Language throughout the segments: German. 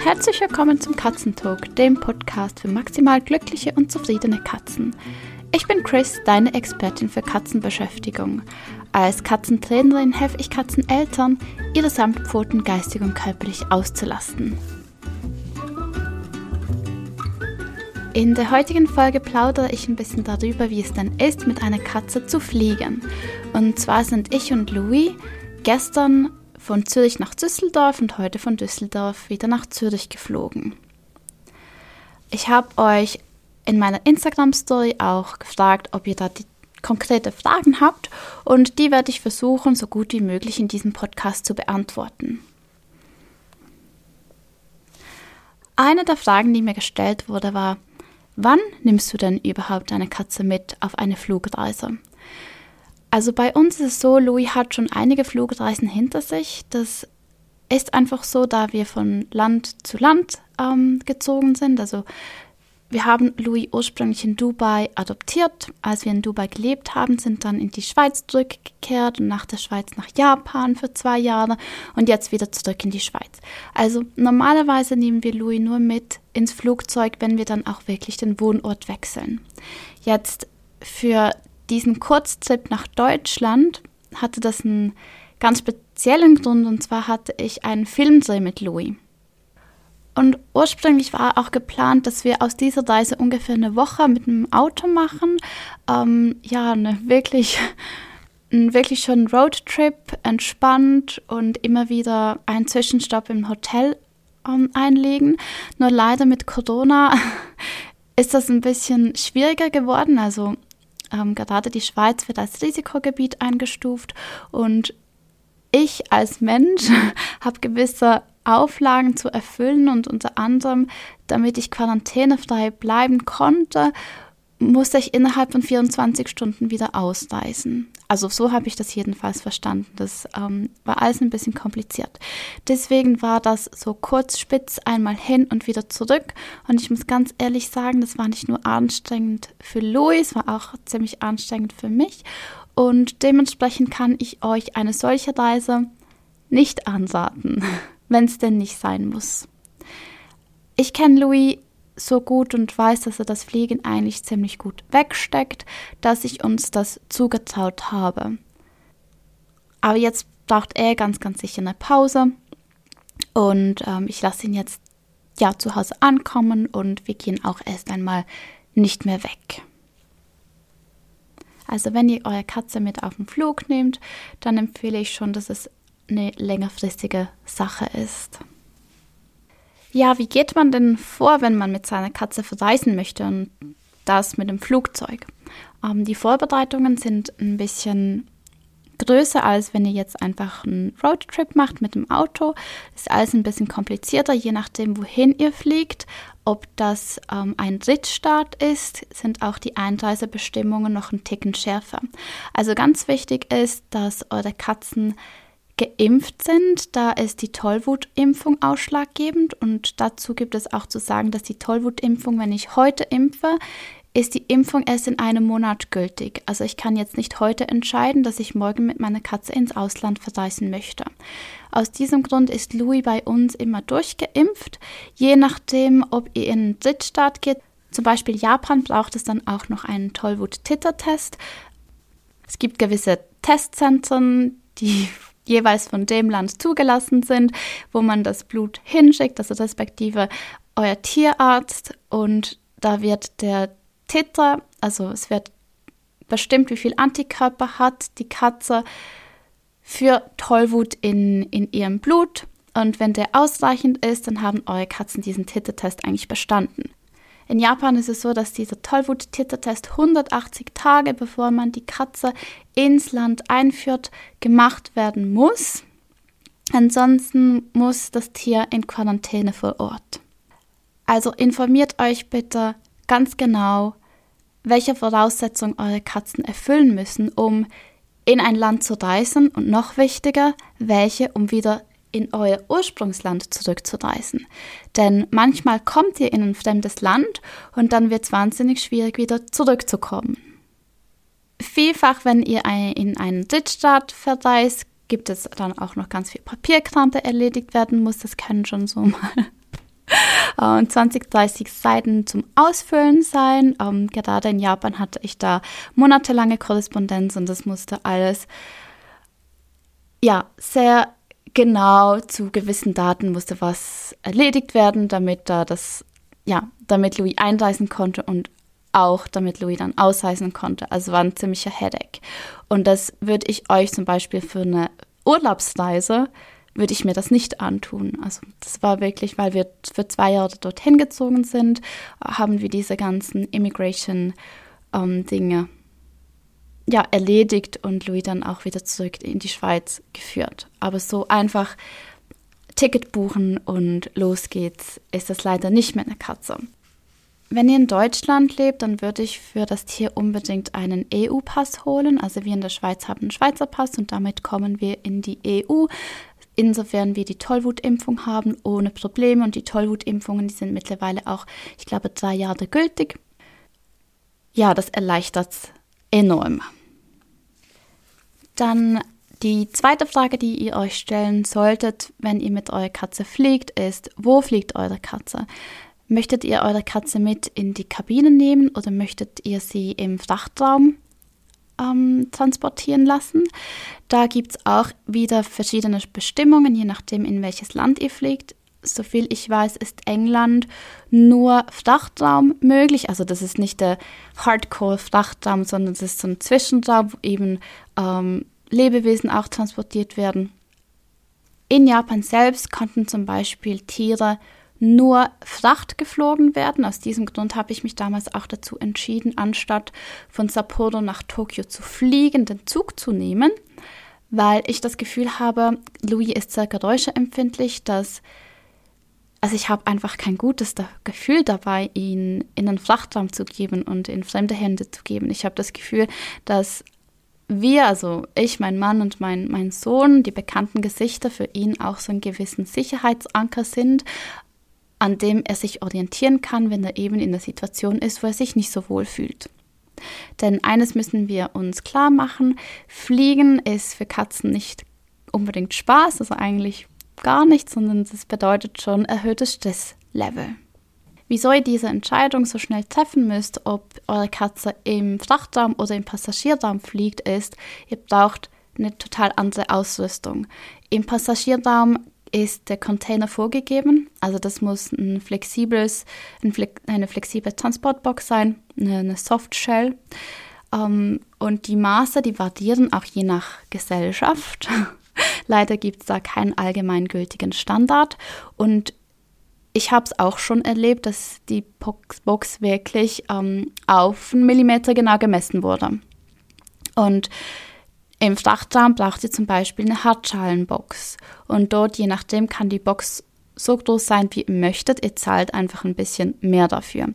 Herzlich willkommen zum Katzentalk, dem Podcast für maximal glückliche und zufriedene Katzen. Ich bin Chris, deine Expertin für Katzenbeschäftigung. Als Katzentrainerin helfe ich Katzeneltern, ihre Samtpfoten geistig und körperlich auszulasten. In der heutigen Folge plaudere ich ein bisschen darüber, wie es denn ist, mit einer Katze zu fliegen. Und zwar sind ich und Louis gestern von Zürich nach Düsseldorf und heute von Düsseldorf wieder nach Zürich geflogen. Ich habe euch in meiner Instagram-Story auch gefragt, ob ihr da die konkrete Fragen habt und die werde ich versuchen, so gut wie möglich in diesem Podcast zu beantworten. Eine der Fragen, die mir gestellt wurde, war, wann nimmst du denn überhaupt eine Katze mit auf eine Flugreise? Also bei uns ist es so, Louis hat schon einige Flugreisen hinter sich. Das ist einfach so, da wir von Land zu Land ähm, gezogen sind. Also wir haben Louis ursprünglich in Dubai adoptiert. Als wir in Dubai gelebt haben, sind dann in die Schweiz zurückgekehrt und nach der Schweiz nach Japan für zwei Jahre und jetzt wieder zurück in die Schweiz. Also normalerweise nehmen wir Louis nur mit ins Flugzeug, wenn wir dann auch wirklich den Wohnort wechseln. Jetzt für diesen Kurztrip nach Deutschland hatte das einen ganz speziellen Grund und zwar hatte ich einen Filmdreh mit Louis. Und ursprünglich war auch geplant, dass wir aus dieser Reise ungefähr eine Woche mit einem Auto machen. Ähm, ja, eine wirklich, ein wirklich schon Roadtrip, entspannt und immer wieder einen Zwischenstopp im Hotel ähm, einlegen. Nur leider mit Corona ist das ein bisschen schwieriger geworden. Also ähm, gerade die Schweiz wird als Risikogebiet eingestuft und ich als Mensch habe gewisse Auflagen zu erfüllen und unter anderem, damit ich quarantänefrei bleiben konnte, musste ich innerhalb von 24 Stunden wieder ausreisen. Also so habe ich das jedenfalls verstanden. Das ähm, war alles ein bisschen kompliziert. Deswegen war das so kurz spitz einmal hin und wieder zurück. Und ich muss ganz ehrlich sagen, das war nicht nur anstrengend für Louis, war auch ziemlich anstrengend für mich. Und dementsprechend kann ich euch eine solche Reise nicht anraten, wenn es denn nicht sein muss. Ich kenne Louis so gut und weiß, dass er das Fliegen eigentlich ziemlich gut wegsteckt, dass ich uns das zugetraut habe. Aber jetzt braucht er ganz, ganz sicher eine Pause und ähm, ich lasse ihn jetzt ja zu Hause ankommen und wir gehen auch erst einmal nicht mehr weg. Also wenn ihr eure Katze mit auf den Flug nehmt, dann empfehle ich schon, dass es eine längerfristige Sache ist. Ja, wie geht man denn vor, wenn man mit seiner Katze verreisen möchte und das mit dem Flugzeug? Ähm, die Vorbereitungen sind ein bisschen größer, als wenn ihr jetzt einfach einen Roadtrip macht mit dem Auto. Ist alles ein bisschen komplizierter, je nachdem, wohin ihr fliegt. Ob das ähm, ein Drittstaat ist, sind auch die Einreisebestimmungen noch ein Ticken schärfer. Also ganz wichtig ist, dass eure Katzen geimpft sind, da ist die Tollwutimpfung ausschlaggebend und dazu gibt es auch zu sagen, dass die Tollwutimpfung, wenn ich heute impfe, ist die Impfung erst in einem Monat gültig. Also ich kann jetzt nicht heute entscheiden, dass ich morgen mit meiner Katze ins Ausland verreisen möchte. Aus diesem Grund ist Louis bei uns immer durchgeimpft. Je nachdem, ob ihr in einen Drittstaat geht, zum Beispiel Japan, braucht es dann auch noch einen Tollwut-Titer-Test. Es gibt gewisse Testzentren, die jeweils von dem Land zugelassen sind, wo man das Blut hinschickt, also respektive euer Tierarzt und da wird der Titer, also es wird bestimmt, wie viel Antikörper hat die Katze für Tollwut in, in ihrem Blut. Und wenn der ausreichend ist, dann haben eure Katzen diesen Titertest eigentlich bestanden. In Japan ist es so, dass dieser Tollwut-Titertest 180 Tage, bevor man die Katze ins Land einführt, gemacht werden muss. Ansonsten muss das Tier in Quarantäne vor Ort. Also informiert euch bitte ganz genau, welche Voraussetzungen eure Katzen erfüllen müssen, um in ein Land zu reisen und noch wichtiger, welche, um wieder in euer Ursprungsland zurückzureisen. Denn manchmal kommt ihr in ein fremdes Land und dann wird es wahnsinnig schwierig, wieder zurückzukommen. Vielfach, wenn ihr in einen Drittstaat verreist, gibt es dann auch noch ganz viel Papierkram, der erledigt werden muss. Das können schon so mal äh, 20, 30 Seiten zum Ausfüllen sein. Ähm, gerade in Japan hatte ich da monatelange Korrespondenz und das musste alles ja sehr genau zu gewissen Daten musste was erledigt werden, damit da das ja, damit Louis einreisen konnte und auch damit Louis dann ausreisen konnte. Also war ein ziemlicher Headache. Und das würde ich euch zum Beispiel für eine Urlaubsreise, würde ich mir das nicht antun. Also das war wirklich, weil wir für zwei Jahre dorthin gezogen sind, haben wir diese ganzen Immigration-Dinge ähm, ja, erledigt und Louis dann auch wieder zurück in die Schweiz geführt. Aber so einfach Ticket buchen und los geht's, ist das leider nicht mit einer Katze. Wenn ihr in Deutschland lebt, dann würde ich für das Tier unbedingt einen EU-Pass holen. Also wir in der Schweiz haben einen Schweizer Pass und damit kommen wir in die EU. Insofern wir die Tollwutimpfung haben, ohne Probleme. Und die Tollwutimpfungen, die sind mittlerweile auch, ich glaube, drei Jahre gültig. Ja, das erleichtert enorm. Dann die zweite Frage, die ihr euch stellen solltet, wenn ihr mit eurer Katze fliegt, ist, wo fliegt eure Katze? Möchtet ihr eure Katze mit in die Kabine nehmen oder möchtet ihr sie im Frachtraum ähm, transportieren lassen? Da gibt es auch wieder verschiedene Bestimmungen, je nachdem, in welches Land ihr fliegt. Soviel ich weiß, ist England nur Frachtraum möglich. Also das ist nicht der Hardcore-Frachtraum, sondern das ist so ein Zwischenraum, wo eben ähm, Lebewesen auch transportiert werden. In Japan selbst konnten zum Beispiel Tiere nur Fracht geflogen werden. Aus diesem Grund habe ich mich damals auch dazu entschieden, anstatt von Sapporo nach Tokio zu fliegen, den Zug zu nehmen, weil ich das Gefühl habe, Louis ist sehr geräuscheempfindlich, dass also ich habe einfach kein gutes Gefühl dabei, ihn in einen Frachtraum zu geben und in fremde Hände zu geben. Ich habe das Gefühl, dass wir, also ich, mein Mann und mein, mein Sohn, die bekannten Gesichter für ihn auch so einen gewissen Sicherheitsanker sind, an dem er sich orientieren kann, wenn er eben in der Situation ist, wo er sich nicht so wohl fühlt. Denn eines müssen wir uns klar machen, Fliegen ist für Katzen nicht unbedingt Spaß, also eigentlich gar nicht, sondern das bedeutet schon erhöhtes Stresslevel wieso ihr diese Entscheidung so schnell treffen müsst, ob eure Katze im Frachtraum oder im Passagierraum fliegt, ist, ihr braucht eine total andere Ausrüstung. Im Passagierraum ist der Container vorgegeben, also das muss ein flexibles, eine flexible Transportbox sein, eine Softshell. Ähm, und die Maße, die variieren auch je nach Gesellschaft. Leider gibt es da keinen allgemeingültigen Standard. Und ich habe es auch schon erlebt, dass die Box wirklich ähm, auf einen Millimeter genau gemessen wurde. Und im Frachtraum braucht ihr zum Beispiel eine Hartschalenbox. Und dort, je nachdem, kann die Box so groß sein, wie ihr möchtet. Ihr zahlt einfach ein bisschen mehr dafür.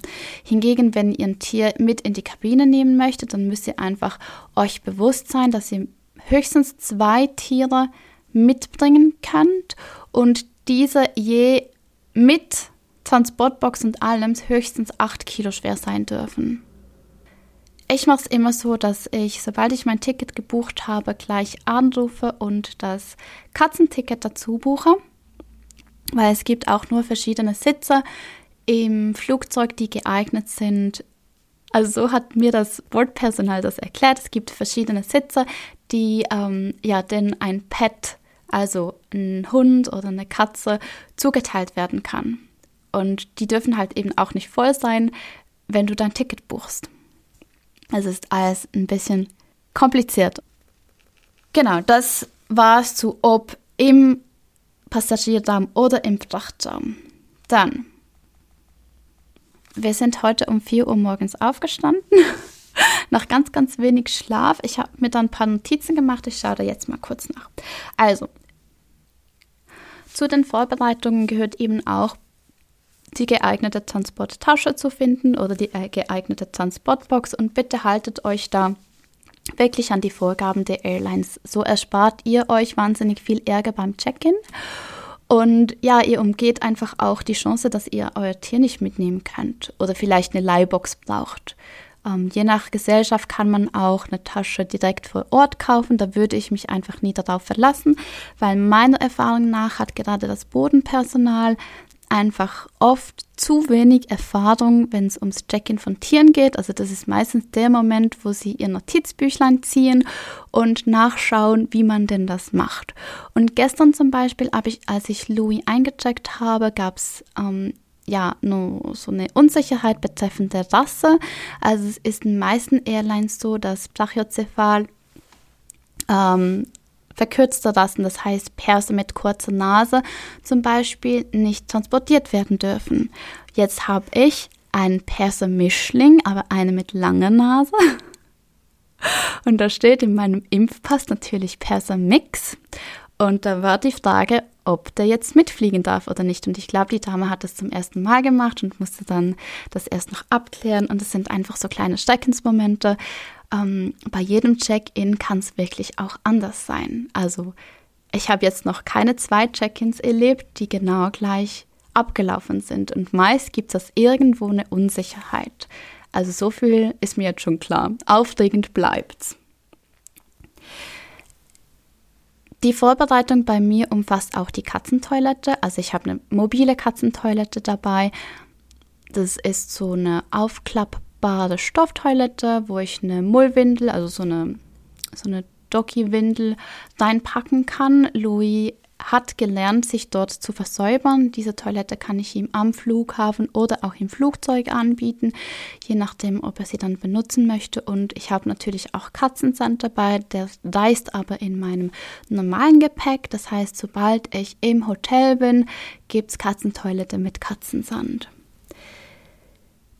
Hingegen, wenn ihr ein Tier mit in die Kabine nehmen möchtet, dann müsst ihr einfach euch bewusst sein, dass ihr höchstens zwei Tiere mitbringen könnt und diese je mit Transportbox und allem höchstens 8 Kilo schwer sein dürfen. Ich mache es immer so, dass ich, sobald ich mein Ticket gebucht habe, gleich anrufe und das Katzenticket dazu buche, weil es gibt auch nur verschiedene Sitze im Flugzeug, die geeignet sind. Also so hat mir das Bordpersonal das erklärt. Es gibt verschiedene Sitze, die ähm, ja denn ein Pet also ein Hund oder eine Katze, zugeteilt werden kann. Und die dürfen halt eben auch nicht voll sein, wenn du dein Ticket buchst. Es ist alles ein bisschen kompliziert. Genau, das war es zu ob im Passagierraum oder im Frachtraum. Dann, wir sind heute um 4 Uhr morgens aufgestanden. nach ganz, ganz wenig Schlaf. Ich habe mir dann ein paar Notizen gemacht. Ich schaue da jetzt mal kurz nach. Also, zu den Vorbereitungen gehört eben auch die geeignete Transporttasche zu finden oder die äh, geeignete Transportbox und bitte haltet euch da wirklich an die Vorgaben der Airlines. So erspart ihr euch wahnsinnig viel Ärger beim Check-in. Und ja, ihr umgeht einfach auch die Chance, dass ihr euer Tier nicht mitnehmen könnt oder vielleicht eine Leihbox braucht. Ähm, je nach Gesellschaft kann man auch eine Tasche direkt vor Ort kaufen. Da würde ich mich einfach nie darauf verlassen, weil meiner Erfahrung nach hat gerade das Bodenpersonal einfach oft zu wenig Erfahrung, wenn es ums Check-in von Tieren geht. Also das ist meistens der Moment, wo sie ihr Notizbüchlein ziehen und nachschauen, wie man denn das macht. Und gestern zum Beispiel, ich, als ich Louis eingecheckt habe, gab es ähm, ja, nur so eine Unsicherheit betreffend der Rasse. Also es ist in den meisten Airlines so, dass Brachiocephal ähm, verkürzte Rassen, das heißt Perse mit kurzer Nase zum Beispiel, nicht transportiert werden dürfen. Jetzt habe ich einen Perser-Mischling, aber eine mit langer Nase. Und da steht in meinem Impfpass natürlich Perser-Mix. Und da war die Frage, ob der jetzt mitfliegen darf oder nicht. Und ich glaube, die Dame hat das zum ersten Mal gemacht und musste dann das erst noch abklären. Und es sind einfach so kleine Steckensmomente. Ähm, bei jedem Check-in kann es wirklich auch anders sein. Also ich habe jetzt noch keine zwei Check-ins erlebt, die genau gleich abgelaufen sind. Und meist gibt es irgendwo eine Unsicherheit. Also so viel ist mir jetzt schon klar. Aufregend bleibt's. Die Vorbereitung bei mir umfasst auch die Katzentoilette. Also ich habe eine mobile Katzentoilette dabei. Das ist so eine aufklappbare Stofftoilette, wo ich eine Mullwindel, also so eine, so eine Docky-Windel reinpacken kann. Louis hat gelernt, sich dort zu versäubern. Diese Toilette kann ich ihm am Flughafen oder auch im Flugzeug anbieten, je nachdem, ob er sie dann benutzen möchte. Und ich habe natürlich auch Katzensand dabei, der reist aber in meinem normalen Gepäck. Das heißt, sobald ich im Hotel bin, gibt es Katzentoilette mit Katzensand.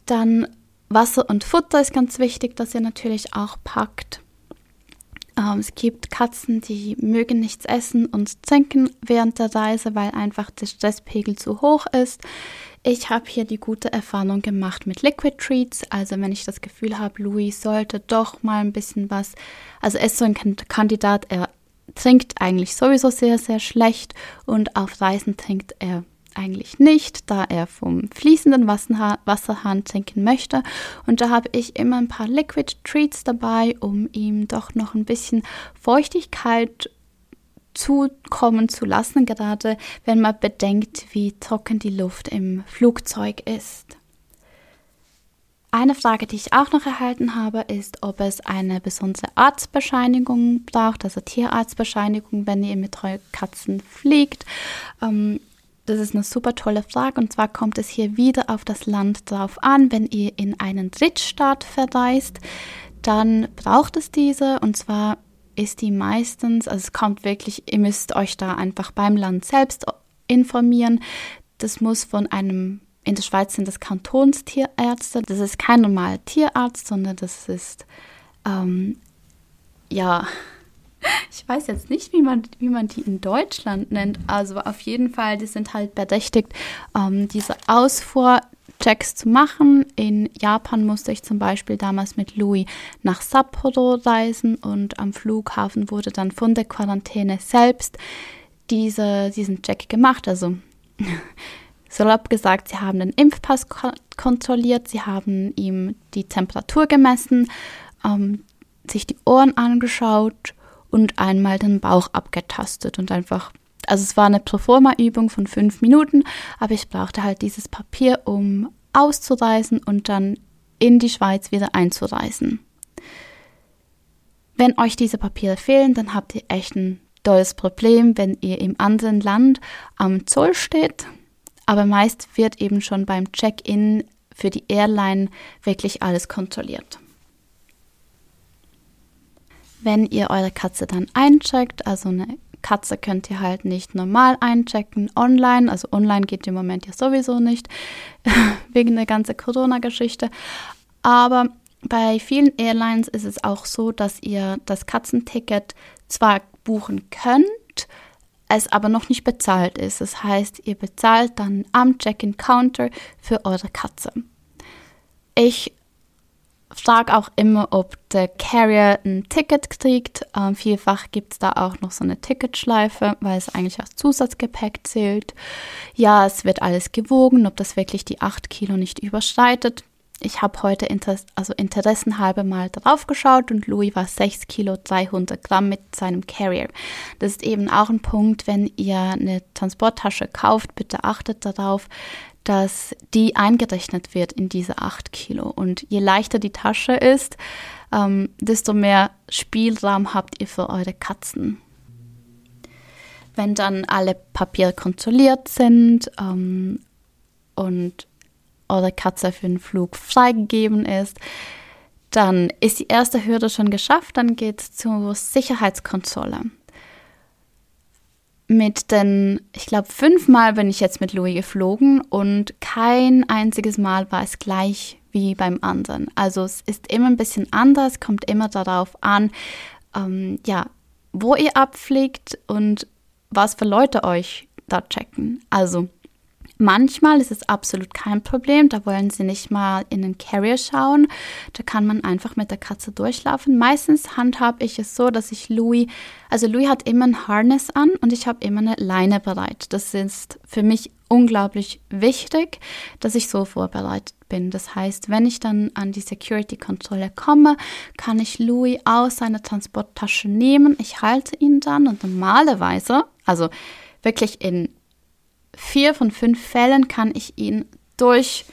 Dann Wasser und Futter ist ganz wichtig, dass ihr natürlich auch packt. Ähm, es gibt Katzen, die mögen nichts essen und trinken während der Reise, weil einfach der Stresspegel zu hoch ist. Ich habe hier die gute Erfahrung gemacht mit Liquid Treats. Also wenn ich das Gefühl habe, Louis sollte doch mal ein bisschen was, also er ist so ein Kandidat, er trinkt eigentlich sowieso sehr, sehr schlecht und auf Reisen trinkt er eigentlich nicht, da er vom fließenden Wasserhahn trinken möchte. Und da habe ich immer ein paar Liquid Treats dabei, um ihm doch noch ein bisschen Feuchtigkeit zukommen zu lassen, gerade wenn man bedenkt, wie trocken die Luft im Flugzeug ist. Eine Frage, die ich auch noch erhalten habe, ist, ob es eine besondere Arztbescheinigung braucht, also Tierarztbescheinigung, wenn ihr mit Katzen fliegt. Ähm, das ist eine super tolle Frage und zwar kommt es hier wieder auf das Land drauf an. Wenn ihr in einen Drittstaat verreist, dann braucht es diese und zwar ist die meistens, also es kommt wirklich, ihr müsst euch da einfach beim Land selbst informieren. Das muss von einem, in der Schweiz sind das Kantonstierärzte, das ist kein normaler Tierarzt, sondern das ist, ähm, ja, ich weiß jetzt nicht, wie man, wie man die in Deutschland nennt. Also auf jeden Fall, die sind halt berechtigt, ähm, diese Ausfuhrchecks zu machen. In Japan musste ich zum Beispiel damals mit Louis nach Sapporo reisen und am Flughafen wurde dann von der Quarantäne selbst diese, diesen Check gemacht. Also salopp gesagt, sie haben den Impfpass ko kontrolliert, sie haben ihm die Temperatur gemessen, ähm, sich die Ohren angeschaut und einmal den Bauch abgetastet und einfach, also es war eine Proforma-Übung von fünf Minuten, aber ich brauchte halt dieses Papier, um auszureisen und dann in die Schweiz wieder einzureisen. Wenn euch diese Papiere fehlen, dann habt ihr echt ein tolles Problem, wenn ihr im anderen Land am Zoll steht. Aber meist wird eben schon beim Check-in für die Airline wirklich alles kontrolliert wenn ihr eure Katze dann eincheckt, also eine Katze könnt ihr halt nicht normal einchecken online, also online geht im Moment ja sowieso nicht, wegen der ganzen Corona-Geschichte. Aber bei vielen Airlines ist es auch so, dass ihr das Katzenticket zwar buchen könnt, es aber noch nicht bezahlt ist. Das heißt, ihr bezahlt dann am Check-in-Counter für eure Katze. Ich frage auch immer, ob der Carrier ein Ticket kriegt. Ähm, vielfach gibt es da auch noch so eine Ticketschleife, weil es eigentlich als Zusatzgepäck zählt. Ja, es wird alles gewogen, ob das wirklich die 8 Kilo nicht überschreitet. ich habe heute Inter also interessenhalber mal drauf geschaut und Louis war 6 Kilo 300 Gramm mit seinem Carrier. Das ist eben auch ein Punkt, wenn ihr eine Transporttasche kauft, bitte achtet darauf, dass die eingerechnet wird in diese 8 Kilo. Und je leichter die Tasche ist, ähm, desto mehr Spielraum habt ihr für eure Katzen. Wenn dann alle Papiere kontrolliert sind ähm, und eure Katze für den Flug freigegeben ist, dann ist die erste Hürde schon geschafft, dann geht es zur Sicherheitskontrolle. Mit den, ich glaube, fünfmal bin ich jetzt mit Louis geflogen und kein einziges Mal war es gleich wie beim anderen. Also es ist immer ein bisschen anders, kommt immer darauf an, ähm, ja, wo ihr abfliegt und was für Leute euch da checken. Also Manchmal ist es absolut kein Problem, da wollen sie nicht mal in den Carrier schauen. Da kann man einfach mit der Katze durchlaufen. Meistens handhabe ich es so, dass ich Louis, also Louis hat immer ein Harness an und ich habe immer eine Leine bereit. Das ist für mich unglaublich wichtig, dass ich so vorbereitet bin. Das heißt, wenn ich dann an die Security-Kontrolle komme, kann ich Louis aus seiner Transporttasche nehmen. Ich halte ihn dann und normalerweise, also wirklich in vier von fünf Fällen kann ich ihn durch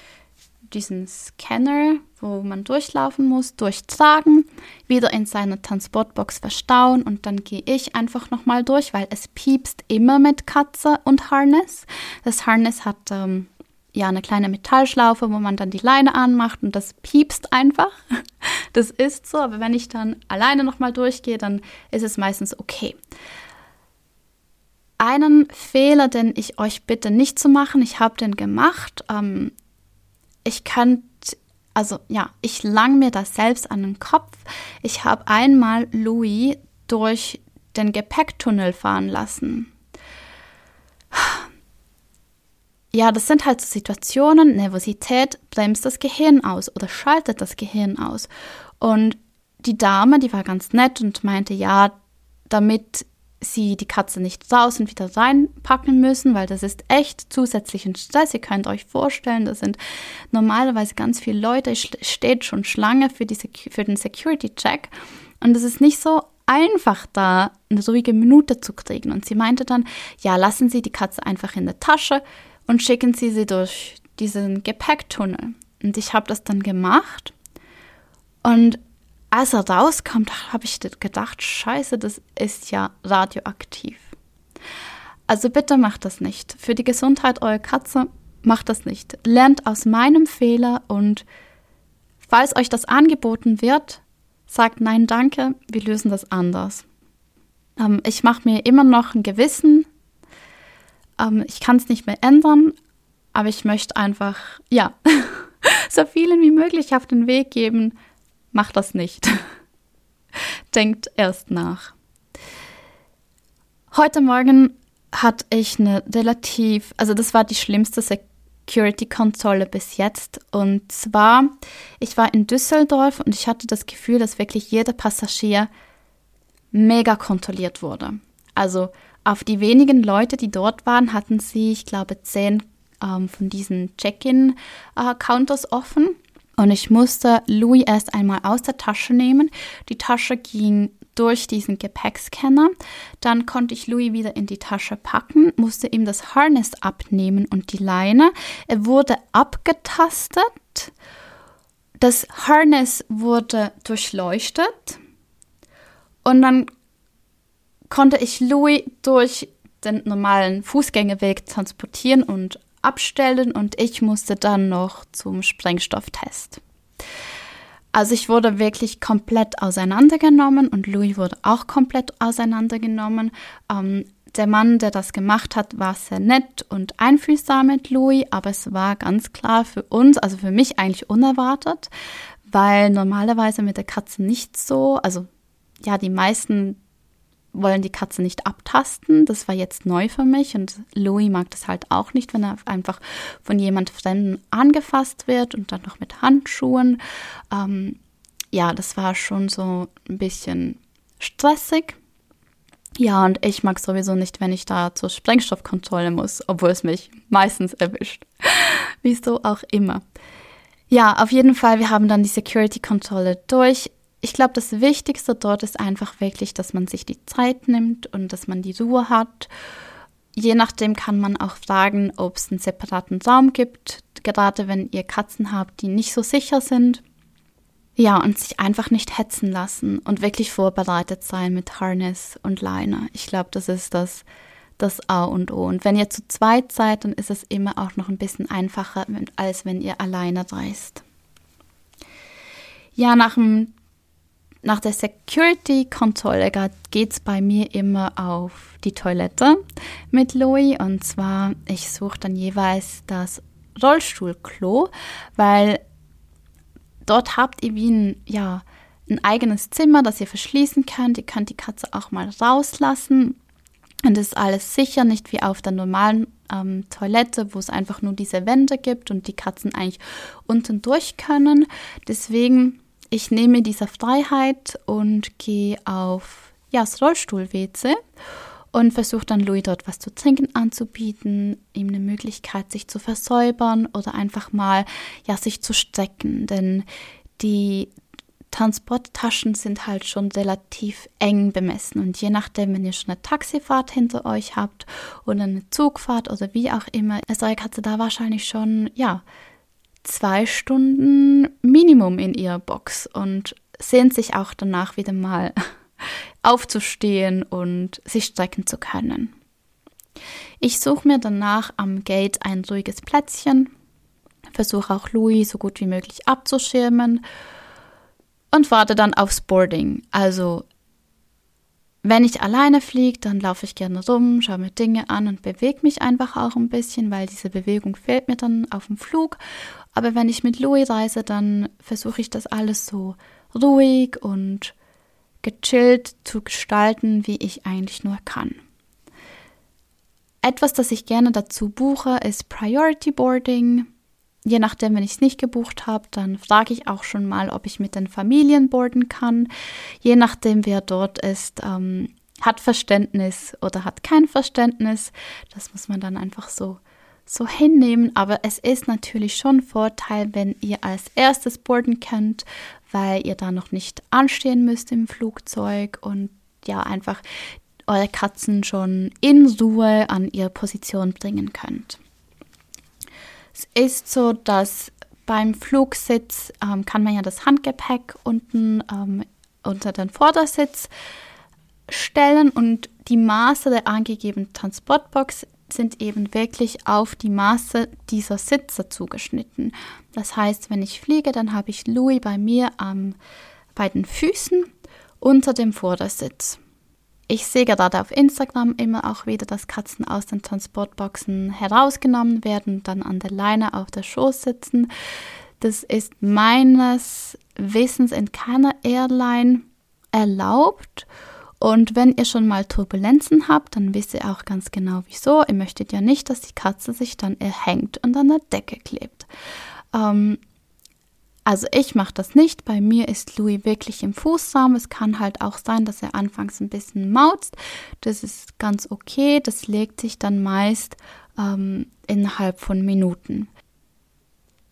diesen Scanner, wo man durchlaufen muss, durchtragen, wieder in seine Transportbox verstauen und dann gehe ich einfach nochmal durch, weil es piepst immer mit Katze und Harness. Das Harness hat ähm, ja eine kleine Metallschlaufe, wo man dann die Leine anmacht und das piepst einfach. Das ist so, aber wenn ich dann alleine nochmal durchgehe, dann ist es meistens okay einen Fehler, den ich euch bitte nicht zu machen. Ich habe den gemacht. Ähm, ich kann, also ja, ich lang mir das selbst an den Kopf. Ich habe einmal Louis durch den Gepäcktunnel fahren lassen. Ja, das sind halt so Situationen, Nervosität bremst das Gehirn aus oder schaltet das Gehirn aus. Und die Dame, die war ganz nett und meinte, ja, damit sie die Katze nicht draußen wieder reinpacken müssen, weil das ist echt zusätzlichen Stress. Ihr könnt euch vorstellen, da sind normalerweise ganz viele Leute, steht schon Schlange für, die, für den Security-Check und es ist nicht so einfach da eine ruhige Minute zu kriegen. Und sie meinte dann, ja, lassen Sie die Katze einfach in der Tasche und schicken Sie sie durch diesen Gepäcktunnel. Und ich habe das dann gemacht und als er rauskommt, habe ich gedacht, scheiße, das ist ja radioaktiv. Also bitte macht das nicht. Für die Gesundheit eurer Katze macht das nicht. Lernt aus meinem Fehler und falls euch das angeboten wird, sagt nein, danke, wir lösen das anders. Ähm, ich mache mir immer noch ein Gewissen. Ähm, ich kann es nicht mehr ändern, aber ich möchte einfach, ja, so vielen wie möglich auf den Weg geben, macht das nicht. Denkt erst nach. Heute Morgen hatte ich eine relativ, also das war die schlimmste Security-Kontrolle bis jetzt. Und zwar, ich war in Düsseldorf und ich hatte das Gefühl, dass wirklich jeder Passagier mega kontrolliert wurde. Also auf die wenigen Leute, die dort waren, hatten sie, ich glaube, zehn ähm, von diesen Check-in-Counters offen. Und ich musste Louis erst einmal aus der Tasche nehmen. Die Tasche ging durch diesen Gepäckscanner. Dann konnte ich Louis wieder in die Tasche packen, musste ihm das Harness abnehmen und die Leine. Er wurde abgetastet. Das Harness wurde durchleuchtet. Und dann konnte ich Louis durch den normalen Fußgängerweg transportieren und abstellen und ich musste dann noch zum Sprengstofftest. Also ich wurde wirklich komplett auseinandergenommen und Louis wurde auch komplett auseinandergenommen. Ähm, der Mann, der das gemacht hat, war sehr nett und einfühlsam mit Louis, aber es war ganz klar für uns, also für mich eigentlich unerwartet, weil normalerweise mit der Katze nicht so, also ja, die meisten wollen die Katze nicht abtasten. Das war jetzt neu für mich und Louis mag das halt auch nicht, wenn er einfach von jemand Fremden angefasst wird und dann noch mit Handschuhen. Ähm, ja, das war schon so ein bisschen stressig. Ja, und ich mag sowieso nicht, wenn ich da zur Sprengstoffkontrolle muss, obwohl es mich meistens erwischt. Wieso auch immer. Ja, auf jeden Fall, wir haben dann die Security-Kontrolle durch. Ich glaube, das Wichtigste dort ist einfach wirklich, dass man sich die Zeit nimmt und dass man die Ruhe hat. Je nachdem kann man auch fragen, ob es einen separaten Raum gibt, gerade wenn ihr Katzen habt, die nicht so sicher sind. Ja, und sich einfach nicht hetzen lassen und wirklich vorbereitet sein mit Harness und Leine. Ich glaube, das ist das, das A und O. Und wenn ihr zu zweit seid, dann ist es immer auch noch ein bisschen einfacher, als wenn ihr alleine reist. Ja, nach, dem, nach der Security-Kontrolle geht es bei mir immer auf die Toilette mit Louis. Und zwar, ich suche dann jeweils das Rollstuhlklo, weil dort habt ihr wie ein, ja, ein eigenes Zimmer, das ihr verschließen könnt. Ihr könnt die Katze auch mal rauslassen und das ist alles sicher, nicht wie auf der normalen ähm, Toilette, wo es einfach nur diese Wände gibt und die Katzen eigentlich unten durch können. Deswegen, ich nehme diese Freiheit und gehe auf ja, das Rollstuhl-WC und versuche dann Louis dort was zu trinken anzubieten, ihm eine Möglichkeit, sich zu versäubern oder einfach mal ja, sich zu strecken. Denn die Transporttaschen sind halt schon relativ eng bemessen und je nachdem, wenn ihr schon eine Taxifahrt hinter euch habt oder eine Zugfahrt oder wie auch immer, ist eure Katze da wahrscheinlich schon, ja, zwei Stunden Minimum in ihrer Box und sehnt sich auch danach wieder mal aufzustehen und sich strecken zu können. Ich suche mir danach am Gate ein ruhiges Plätzchen, versuche auch Louis so gut wie möglich abzuschirmen und warte dann aufs Boarding. Also wenn ich alleine fliege, dann laufe ich gerne rum, schaue mir Dinge an und bewege mich einfach auch ein bisschen, weil diese Bewegung fehlt mir dann auf dem Flug. Aber wenn ich mit Louis reise, dann versuche ich das alles so ruhig und gechillt zu gestalten, wie ich eigentlich nur kann. Etwas, das ich gerne dazu buche, ist Priority Boarding je nachdem, wenn ich es nicht gebucht habe, dann frage ich auch schon mal, ob ich mit den Familien boarden kann. Je nachdem, wer dort ist, ähm, hat Verständnis oder hat kein Verständnis. Das muss man dann einfach so, so hinnehmen. Aber es ist natürlich schon Vorteil, wenn ihr als erstes boarden könnt, weil ihr da noch nicht anstehen müsst im Flugzeug und ja, einfach eure Katzen schon in Ruhe an ihre Position bringen könnt. Es ist so, dass beim Flugsitz ähm, kann man ja das Handgepäck unten ähm, unter den Vordersitz stellen und die Maße der angegebenen Transportbox sind eben wirklich auf die Maße dieser Sitze zugeschnitten. Das heißt, wenn ich fliege, dann habe ich Louis bei mir ähm, bei den Füßen unter dem Vordersitz. Ich sehe gerade auf Instagram immer auch wieder, dass Katzen aus den Transportboxen herausgenommen werden dann an der Leine auf der Schoß sitzen. Das ist meines Wissens in keiner Airline erlaubt. Und wenn ihr schon mal Turbulenzen habt, dann wisst ihr auch ganz genau wieso. Ihr möchtet ja nicht, dass die Katze sich dann erhängt und an der Decke klebt. Ähm, also ich mache das nicht. Bei mir ist Louis wirklich im Fußraum. Es kann halt auch sein, dass er anfangs ein bisschen mauzt. Das ist ganz okay. Das legt sich dann meist ähm, innerhalb von Minuten.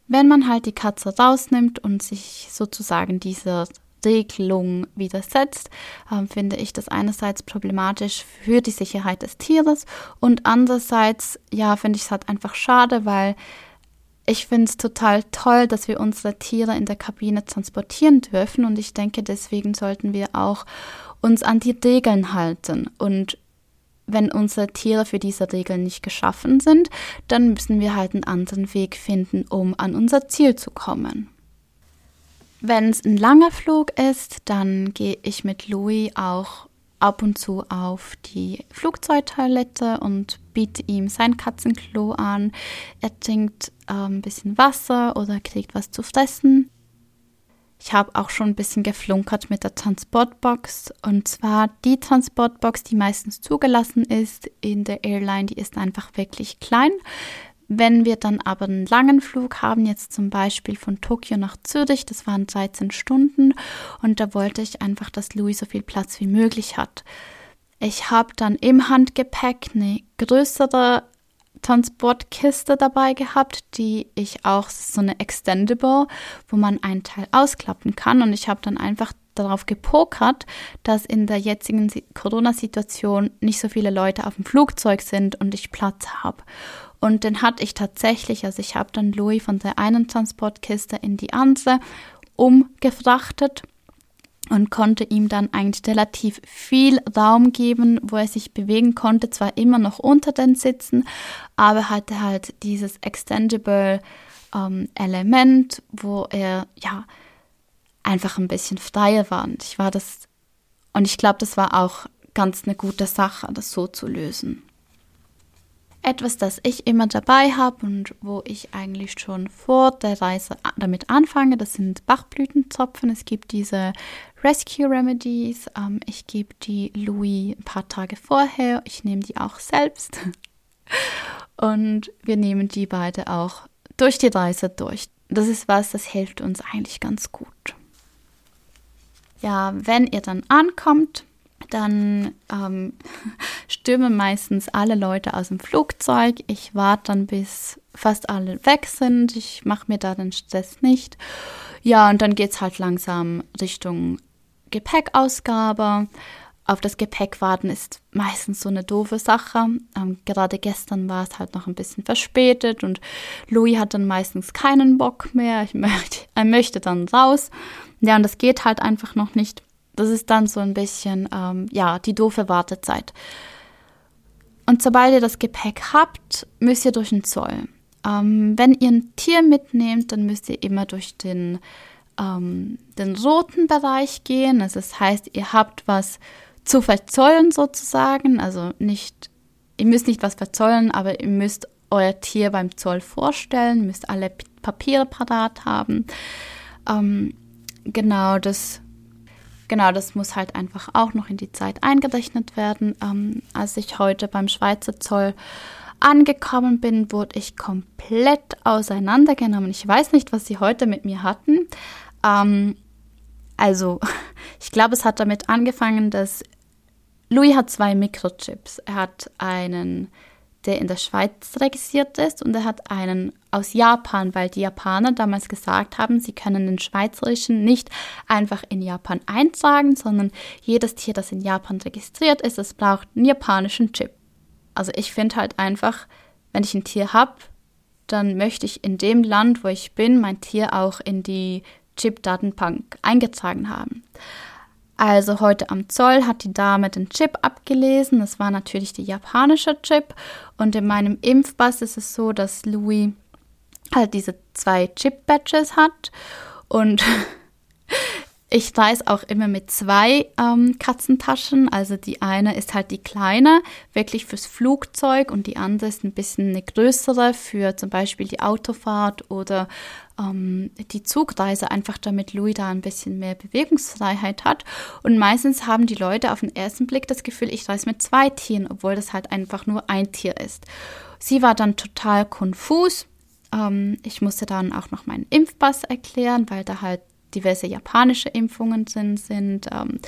Wenn man halt die Katze rausnimmt und sich sozusagen diese Regelung widersetzt, äh, finde ich das einerseits problematisch für die Sicherheit des Tieres und andererseits, ja, finde ich es halt einfach schade, weil ich finde es total toll, dass wir unsere Tiere in der Kabine transportieren dürfen und ich denke, deswegen sollten wir auch uns an die Regeln halten. Und wenn unsere Tiere für diese Regeln nicht geschaffen sind, dann müssen wir halt einen anderen Weg finden, um an unser Ziel zu kommen. Wenn es ein langer Flug ist, dann gehe ich mit Louis auch ab und zu auf die Flugzeugtoilette und biete ihm sein Katzenklo an. Er trinkt äh, ein bisschen Wasser oder kriegt was zu fressen. Ich habe auch schon ein bisschen geflunkert mit der Transportbox. Und zwar die Transportbox, die meistens zugelassen ist in der Airline, die ist einfach wirklich klein. Wenn wir dann aber einen langen Flug haben, jetzt zum Beispiel von Tokio nach Zürich, das waren 13 Stunden und da wollte ich einfach, dass Louis so viel Platz wie möglich hat. Ich habe dann im Handgepäck eine größere Transportkiste dabei gehabt, die ich auch so eine Extendable, wo man einen Teil ausklappen kann. Und ich habe dann einfach darauf gepokert, dass in der jetzigen Corona-Situation nicht so viele Leute auf dem Flugzeug sind und ich Platz habe. Und den hatte ich tatsächlich, also ich habe dann Louis von der einen Transportkiste in die andere umgefrachtet und konnte ihm dann eigentlich relativ viel Raum geben, wo er sich bewegen konnte, zwar immer noch unter den Sitzen, aber hatte halt dieses extendable ähm, Element, wo er ja einfach ein bisschen freier war. Und ich war das und ich glaube, das war auch ganz eine gute Sache, das so zu lösen. Etwas, das ich immer dabei habe und wo ich eigentlich schon vor der Reise damit anfange, das sind Bachblütenzopfen. Es gibt diese Rescue Remedies. Ähm, ich gebe die Louis ein paar Tage vorher. Ich nehme die auch selbst. Und wir nehmen die beide auch durch die Reise durch. Das ist was, das hilft uns eigentlich ganz gut. Ja, wenn ihr dann ankommt, dann ähm, stürmen meistens alle Leute aus dem Flugzeug. Ich warte dann, bis fast alle weg sind. Ich mache mir da den Stress nicht. Ja, und dann geht es halt langsam Richtung Gepäckausgabe. Auf das Gepäck warten ist meistens so eine doofe Sache. Ähm, gerade gestern war es halt noch ein bisschen verspätet und Louis hat dann meistens keinen Bock mehr. Möchte, er möchte dann raus. Ja, und das geht halt einfach noch nicht. Das ist dann so ein bisschen, ähm, ja, die doofe Wartezeit. Und sobald ihr das Gepäck habt, müsst ihr durch den Zoll. Ähm, wenn ihr ein Tier mitnehmt, dann müsst ihr immer durch den, ähm, den roten Bereich gehen. Also das heißt, ihr habt was zu verzollen sozusagen. Also nicht, ihr müsst nicht was verzollen, aber ihr müsst euer Tier beim Zoll vorstellen, müsst alle Papiere parat haben. Ähm, genau, das Genau, das muss halt einfach auch noch in die Zeit eingerechnet werden. Ähm, als ich heute beim Schweizer Zoll angekommen bin, wurde ich komplett auseinandergenommen. Ich weiß nicht, was sie heute mit mir hatten. Ähm, also, ich glaube, es hat damit angefangen, dass Louis hat zwei Mikrochips. Er hat einen der in der Schweiz registriert ist und er hat einen aus Japan, weil die Japaner damals gesagt haben, sie können den schweizerischen nicht einfach in Japan eintragen, sondern jedes Tier, das in Japan registriert ist, es braucht einen japanischen Chip. Also ich finde halt einfach, wenn ich ein Tier habe, dann möchte ich in dem Land, wo ich bin, mein Tier auch in die Chip-Datenbank eingetragen haben. Also heute am Zoll hat die Dame den Chip abgelesen. Das war natürlich der japanische Chip. Und in meinem Impfpass ist es so, dass Louis halt diese zwei Chip-Badges hat. Und ich reise auch immer mit zwei ähm, Katzentaschen. Also die eine ist halt die kleine, wirklich fürs Flugzeug und die andere ist ein bisschen eine größere für zum Beispiel die Autofahrt oder ähm, die Zugreise, einfach damit Louis da ein bisschen mehr Bewegungsfreiheit hat. Und meistens haben die Leute auf den ersten Blick das Gefühl, ich reise mit zwei Tieren, obwohl das halt einfach nur ein Tier ist. Sie war dann total konfus. Ähm, ich musste dann auch noch meinen Impfpass erklären, weil da halt diverse japanische Impfungen sind, sind ähm,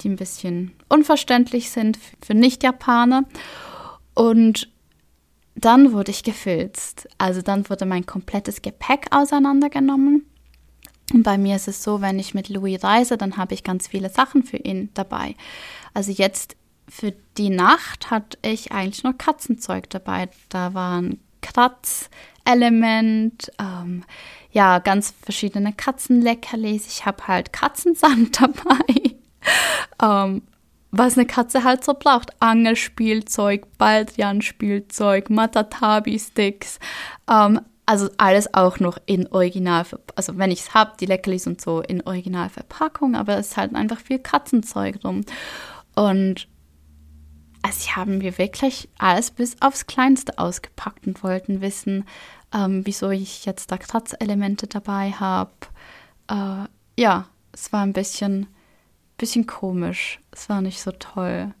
die ein bisschen unverständlich sind für Nicht-Japaner. Und dann wurde ich gefilzt. Also dann wurde mein komplettes Gepäck auseinandergenommen. Und bei mir ist es so, wenn ich mit Louis reise, dann habe ich ganz viele Sachen für ihn dabei. Also jetzt für die Nacht hatte ich eigentlich nur Katzenzeug dabei. Da waren Kratzelement, ähm, ja, ganz verschiedene Katzenleckerlis. Ich habe halt Katzensand dabei. ähm, was eine Katze halt so braucht. Angelspielzeug, Baldrian-Spielzeug, Matatabi-Sticks. Ähm, also alles auch noch in Original, also wenn ich es habe, die Leckerlis und so in Originalverpackung, aber es ist halt einfach viel Katzenzeug rum. Und also haben wir wirklich alles bis aufs Kleinste ausgepackt und wollten wissen, ähm, wieso ich jetzt da Kratzelemente dabei habe. Äh, ja, es war ein bisschen bisschen komisch. Es war nicht so toll.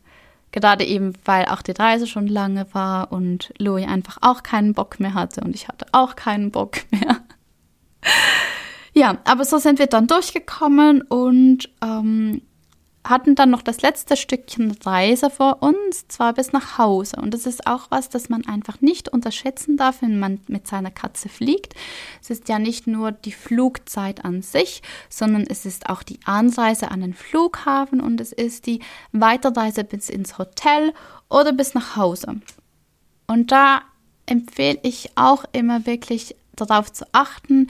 Gerade eben, weil auch die Reise schon lange war und Louis einfach auch keinen Bock mehr hatte und ich hatte auch keinen Bock mehr. ja, aber so sind wir dann durchgekommen und ähm, hatten dann noch das letzte Stückchen Reise vor uns, zwar bis nach Hause. Und das ist auch was, das man einfach nicht unterschätzen darf, wenn man mit seiner Katze fliegt. Es ist ja nicht nur die Flugzeit an sich, sondern es ist auch die Anreise an den Flughafen und es ist die Weiterreise bis ins Hotel oder bis nach Hause. Und da empfehle ich auch immer wirklich darauf zu achten,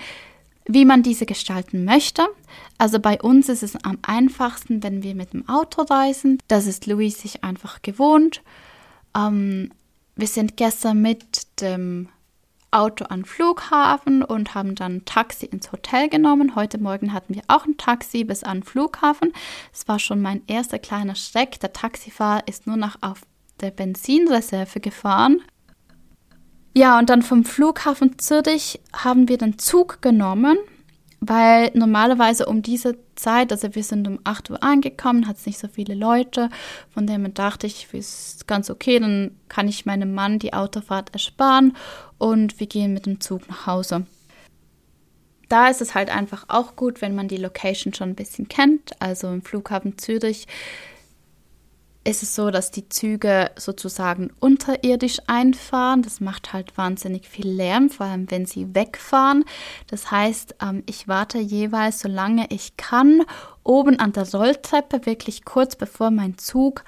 wie man diese gestalten möchte. Also bei uns ist es am einfachsten, wenn wir mit dem Auto reisen. Das ist Louis sich einfach gewohnt. Ähm, wir sind gestern mit dem Auto an Flughafen und haben dann ein Taxi ins Hotel genommen. Heute Morgen hatten wir auch ein Taxi bis an Flughafen. Es war schon mein erster kleiner Schreck. Der Taxifahrer ist nur noch auf der Benzinreserve gefahren. Ja, und dann vom Flughafen Zürich haben wir den Zug genommen, weil normalerweise um diese Zeit, also wir sind um 8 Uhr angekommen, hat es nicht so viele Leute, von dem dachte ich, ist ganz okay, dann kann ich meinem Mann die Autofahrt ersparen und wir gehen mit dem Zug nach Hause. Da ist es halt einfach auch gut, wenn man die Location schon ein bisschen kennt. Also im Flughafen Zürich ist es so, dass die Züge sozusagen unterirdisch einfahren. Das macht halt wahnsinnig viel Lärm, vor allem wenn sie wegfahren. Das heißt, ähm, ich warte jeweils, solange ich kann, oben an der Rolltreppe, wirklich kurz bevor mein Zug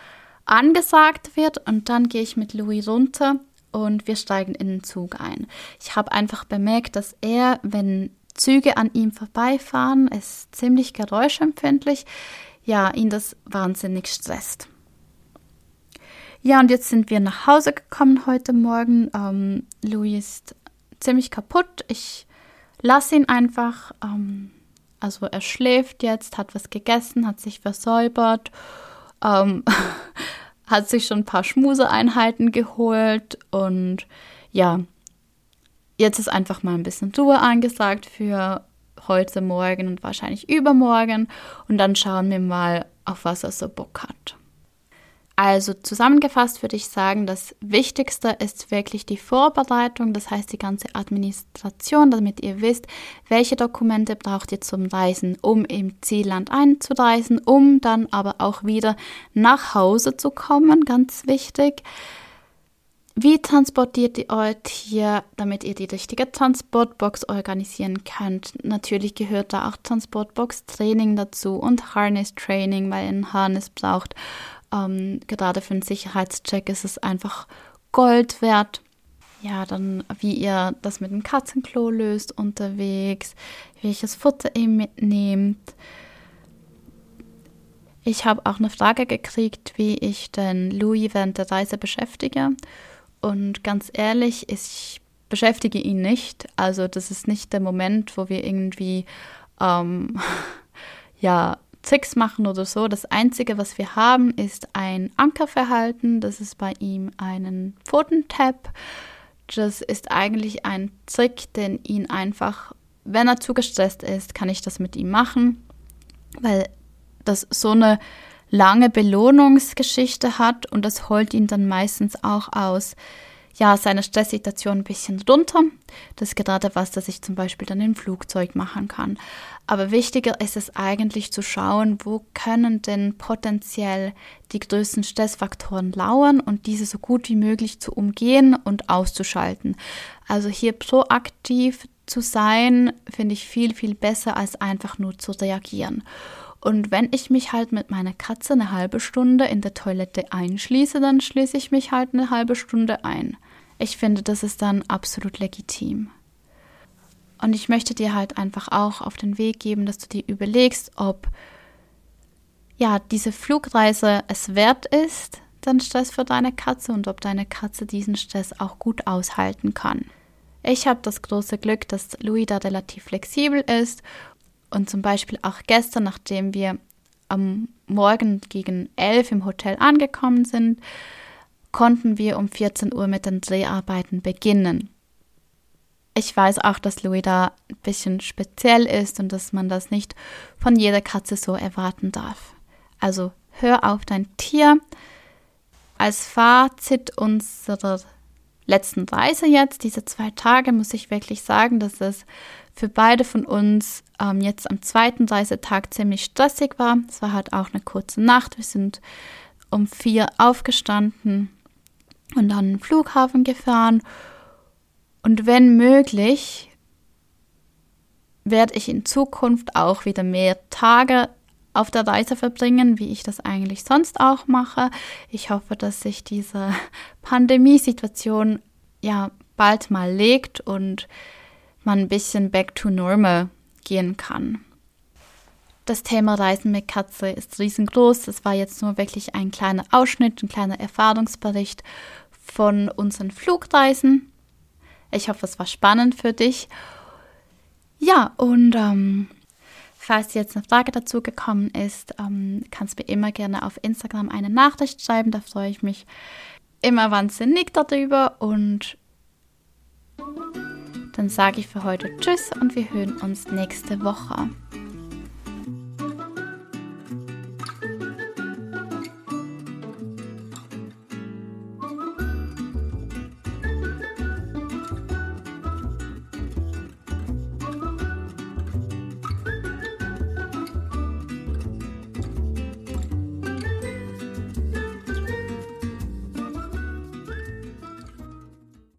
angesagt wird. Und dann gehe ich mit Louis runter und wir steigen in den Zug ein. Ich habe einfach bemerkt, dass er, wenn Züge an ihm vorbeifahren, ist ziemlich geräuschempfindlich, ja, ihn das wahnsinnig stresst. Ja, und jetzt sind wir nach Hause gekommen heute Morgen. Ähm, Louis ist ziemlich kaputt. Ich lasse ihn einfach. Ähm, also er schläft jetzt, hat was gegessen, hat sich versäubert, ähm, hat sich schon ein paar Schmuseeinheiten geholt und ja, jetzt ist einfach mal ein bisschen Ruhe angesagt für heute Morgen und wahrscheinlich übermorgen und dann schauen wir mal, auf was er so Bock hat. Also zusammengefasst würde ich sagen, das Wichtigste ist wirklich die Vorbereitung, das heißt die ganze Administration, damit ihr wisst, welche Dokumente braucht ihr zum Reisen, um im Zielland einzureisen, um dann aber auch wieder nach Hause zu kommen, ganz wichtig. Wie transportiert ihr euer Tier, damit ihr die richtige Transportbox organisieren könnt? Natürlich gehört da auch Transportbox-Training dazu und Harness-Training, weil ihr ein Harness braucht ähm, gerade für einen Sicherheitscheck ist es einfach Gold wert. Ja, dann wie ihr das mit dem Katzenklo löst unterwegs, welches Futter ihr mitnehmt. Ich habe auch eine Frage gekriegt, wie ich den Louis während der Reise beschäftige. Und ganz ehrlich, ich beschäftige ihn nicht. Also das ist nicht der Moment, wo wir irgendwie ähm, ja Tricks machen oder so. Das Einzige, was wir haben, ist ein Ankerverhalten. Das ist bei ihm einen Pfotentap. Das ist eigentlich ein Trick, den ihn einfach, wenn er zu gestresst ist, kann ich das mit ihm machen, weil das so eine lange Belohnungsgeschichte hat und das holt ihn dann meistens auch aus ja, seine Stresssituation ein bisschen runter. Das ist gerade was, das ich zum Beispiel dann im Flugzeug machen kann. Aber wichtiger ist es eigentlich zu schauen, wo können denn potenziell die größten Stressfaktoren lauern und diese so gut wie möglich zu umgehen und auszuschalten. Also hier proaktiv zu sein, finde ich viel, viel besser, als einfach nur zu reagieren. Und wenn ich mich halt mit meiner Katze eine halbe Stunde in der Toilette einschließe, dann schließe ich mich halt eine halbe Stunde ein. Ich finde, das ist dann absolut legitim. Und ich möchte dir halt einfach auch auf den Weg geben, dass du dir überlegst, ob ja, diese Flugreise es wert ist, den Stress für deine Katze und ob deine Katze diesen Stress auch gut aushalten kann. Ich habe das große Glück, dass Louis da relativ flexibel ist und zum Beispiel auch gestern, nachdem wir am Morgen gegen elf im Hotel angekommen sind, konnten wir um 14 Uhr mit den Dreharbeiten beginnen. Ich weiß auch, dass Louis da ein bisschen speziell ist und dass man das nicht von jeder Katze so erwarten darf. Also hör auf dein Tier. Als Fazit unserer letzten Reise jetzt, diese zwei Tage, muss ich wirklich sagen, dass es für beide von uns ähm, jetzt am zweiten Reisetag ziemlich stressig war. Es war halt auch eine kurze Nacht. Wir sind um vier aufgestanden und dann den Flughafen gefahren. Und wenn möglich, werde ich in Zukunft auch wieder mehr Tage auf der Reise verbringen, wie ich das eigentlich sonst auch mache. Ich hoffe, dass sich diese Pandemiesituation ja bald mal legt und man ein bisschen back to normal gehen kann. Das Thema Reisen mit Katze ist riesengroß. Das war jetzt nur wirklich ein kleiner Ausschnitt, ein kleiner Erfahrungsbericht von unseren Flugreisen. Ich hoffe, es war spannend für dich. Ja, und ähm, falls jetzt eine Frage dazu gekommen ist, ähm, kannst du mir immer gerne auf Instagram eine Nachricht schreiben. Da freue ich mich immer wahnsinnig darüber. Und dann sage ich für heute Tschüss und wir hören uns nächste Woche.